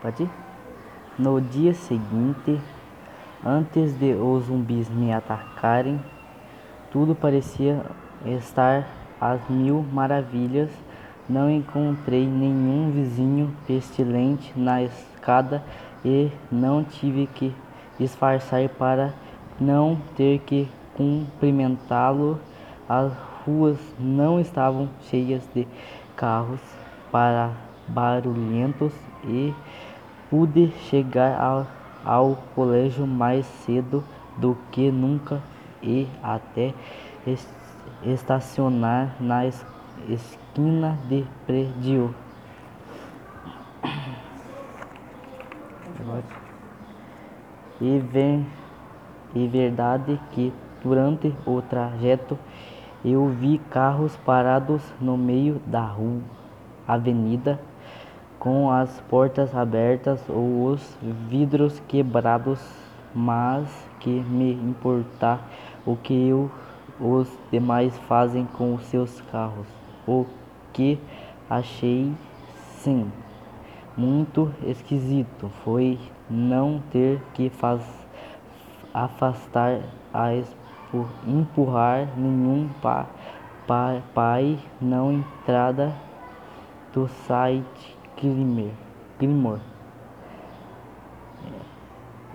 Pode? No dia seguinte, antes de os zumbis me atacarem, tudo parecia estar às mil maravilhas. Não encontrei nenhum vizinho pestilente na escada e não tive que disfarçar para não ter que cumprimentá-lo. As ruas não estavam cheias de carros para barulhentos e pude chegar ao, colégio mais cedo do que nunca e até estacionar na esquina de prédio. E, ver, e verdade que durante o trajeto eu vi carros parados no meio da rua, avenida, com as portas abertas ou os vidros quebrados, mas que me importa o que eu, os demais fazem com os seus carros. O que achei sim muito esquisito foi não ter que faz, afastar a empurrar nenhum pa, pa, pai não entrada do site Grimor,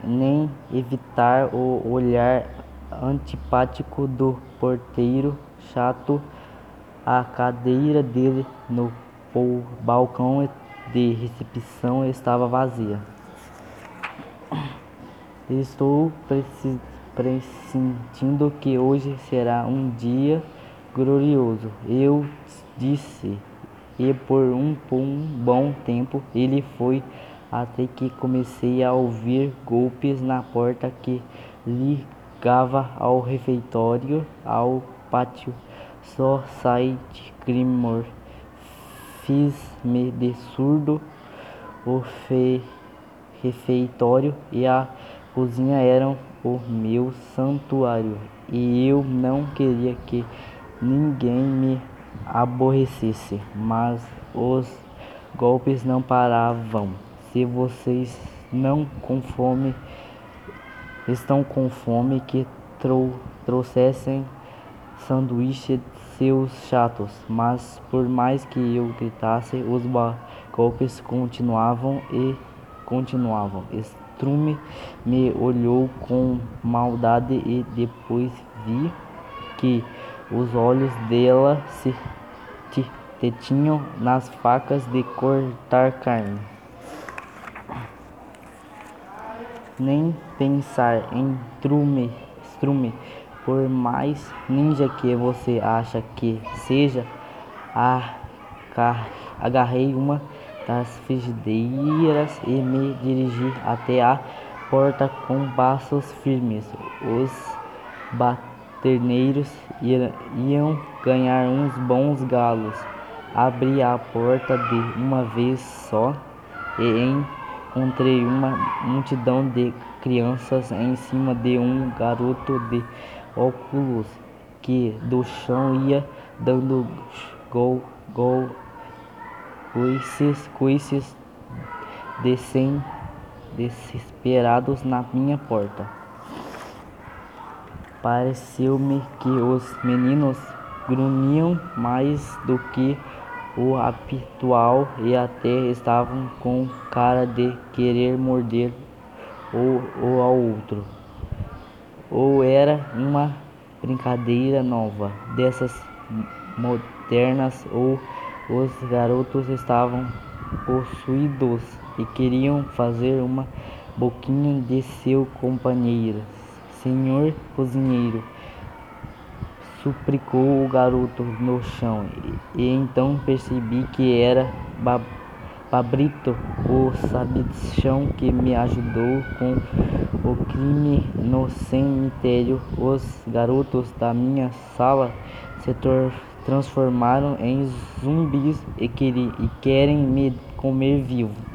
nem evitar o olhar antipático do porteiro chato a cadeira dele no balcão de recepção estava vazia. Estou pressentindo que hoje será um dia glorioso, eu disse, e por um, bom tempo ele foi até que comecei a ouvir golpes na porta que ligava ao refeitório, ao pátio. Só sai de Grimor. Fiz-me de surdo. O fe refeitório e a cozinha eram o meu santuário e eu não queria que ninguém me aborrecesse, mas os golpes não paravam. Se vocês não com fome, estão com fome, que trou trouxessem sanduíche seus chatos. Mas por mais que eu gritasse, os golpes continuavam e continuavam. Strume me olhou com maldade e depois vi que os olhos dela se detinham nas facas de cortar carne. Nem pensar em Strume, Strume, por mais ninja que você acha que seja, agarrei uma das frigideiras e me dirigi até a porta com passos firmes. Os baterneiros iam ganhar uns bons galos. Abri a porta de uma vez só e encontrei uma multidão de crianças em cima de um garoto de óculos que do chão ia dando gol, gol, coices, coices desesperados na minha porta. Pareceu-me que os meninos grunhiam mais do que o habitual e até estavam com cara de querer morder o ao outro. Ou era uma brincadeira nova, dessas modernas, ou os garotos estavam possuídos e queriam fazer uma boquinha de seu companheiro. Senhor cozinheiro, suplicou o garoto no chão, e então percebi que era Pablito, o sabichão que me ajudou com o crime no cemitério. Os garotos da minha sala se transformaram em zumbis e, e querem me comer vivo.